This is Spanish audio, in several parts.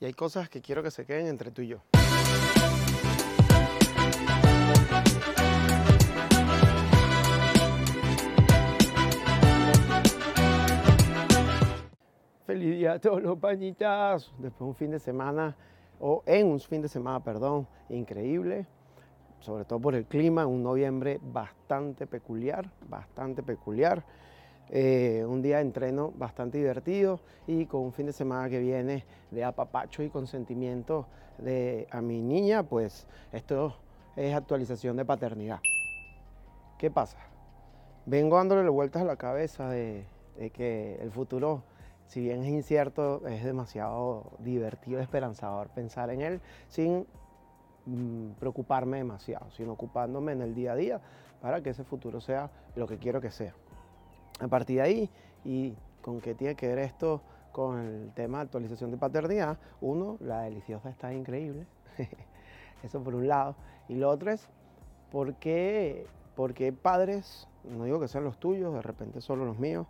y hay cosas que quiero que se queden entre tú y yo. Feliz día a todos los pañitas. Después de un fin de semana, o en un fin de semana, perdón, increíble, sobre todo por el clima, un noviembre bastante peculiar, bastante peculiar. Eh, un día de entreno bastante divertido y con un fin de semana que viene de apapacho y consentimiento de a mi niña, pues esto es actualización de paternidad. ¿Qué pasa? Vengo dándole vueltas a la cabeza de, que el futuro, si bien es incierto, es demasiado divertido, esperanzador pensar en él sin mm, preocuparme demasiado, sino ocupándome en el día a día para que ese futuro sea lo que quiero que sea. A partir de ahí, y con qué tiene que ver esto con el tema de actualización de paternidad, uno, la deliciosa está increíble, eso por un lado, y lo otro es, ¿por qué, padres, no digo que sean los tuyos, de repente solo los míos,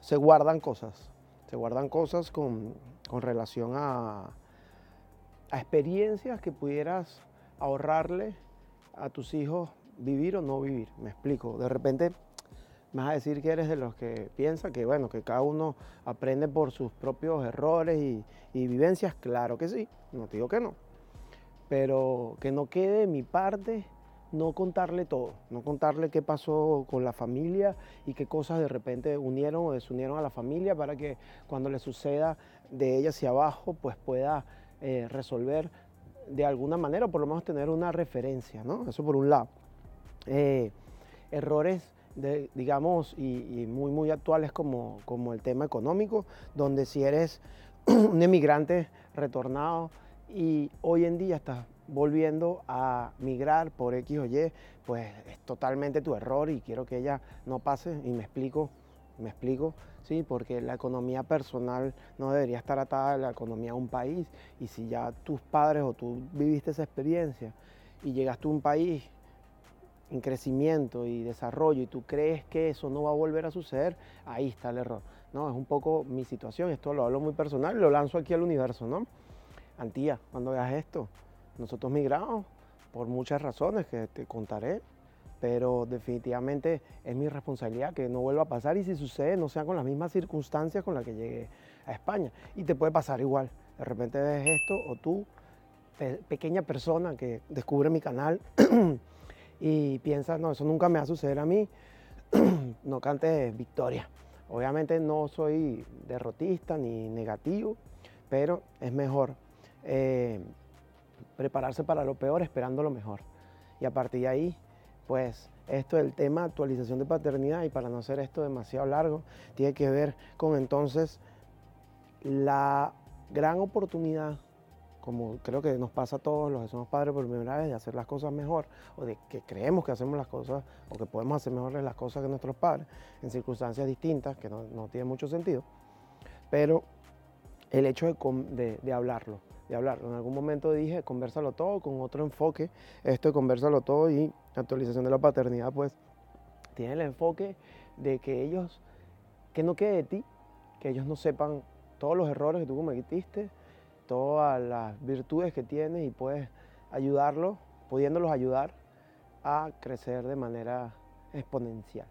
se guardan cosas? Se guardan cosas con, relación a, a experiencias que pudieras ahorrarle a tus hijos vivir o no vivir. Me explico. De repente me vas a decir que eres de los que piensa que, bueno, que cada uno aprende por sus propios errores y, vivencias. Claro que sí, no te digo que no. Pero que no quede de mi parte no contarle todo, no contarle qué pasó con la familia y qué cosas de repente unieron o desunieron a la familia para que cuando le suceda de ella hacia abajo, pues pueda eh, resolver de alguna manera o por lo menos tener una referencia, ¿no? Eso por un lado. Eh, errores digamos, y, muy, muy actuales como, como el tema económico, donde si eres un emigrante retornado y hoy en día estás volviendo a migrar por X o Y, pues es totalmente tu error y quiero que ella no pase. Y me explico, me explico, sí, porque la economía personal no debería estar atada a la economía de un país. Y si ya tus padres o tú viviste esa experiencia y llegaste a un país en crecimiento y desarrollo y tú crees que eso no va a volver a suceder, ahí está el error. ¿no? Es un poco mi situación, esto lo hablo muy personal, lo lanzo aquí al universo. ¿no? Antía, cuando veas esto, nosotros migramos por muchas razones que te contaré, pero definitivamente es mi responsabilidad que no vuelva a pasar y si sucede no sea con las mismas circunstancias con las que llegué a España. Y te puede pasar igual, de repente ves esto o tú, pequeña persona que descubre mi canal, y piensas, no, eso nunca me va a suceder a mí, no cantes victoria. Obviamente no soy derrotista ni negativo, pero es mejor eh, prepararse para lo peor esperando lo mejor. Y a partir de ahí, pues esto del tema actualización de paternidad y para no hacer esto demasiado largo, tiene que ver con entonces la gran oportunidad como creo que nos pasa a todos los que somos padres por primera vez, de hacer las cosas mejor, o de que creemos que hacemos las cosas, o que podemos hacer mejores las cosas que nuestros padres, en circunstancias distintas, que no, no tiene mucho sentido. Pero el hecho de, de, hablarlo, de hablarlo. En algún momento dije, conversalo todo con otro enfoque. Esto conversalo todo y actualización de la paternidad, pues tiene el enfoque de que ellos, que no quede de ti, que ellos no sepan todos los errores que tú cometiste, todas las virtudes que tienes y puedes ayudarlos, pudiéndolos ayudar a crecer de manera exponencial.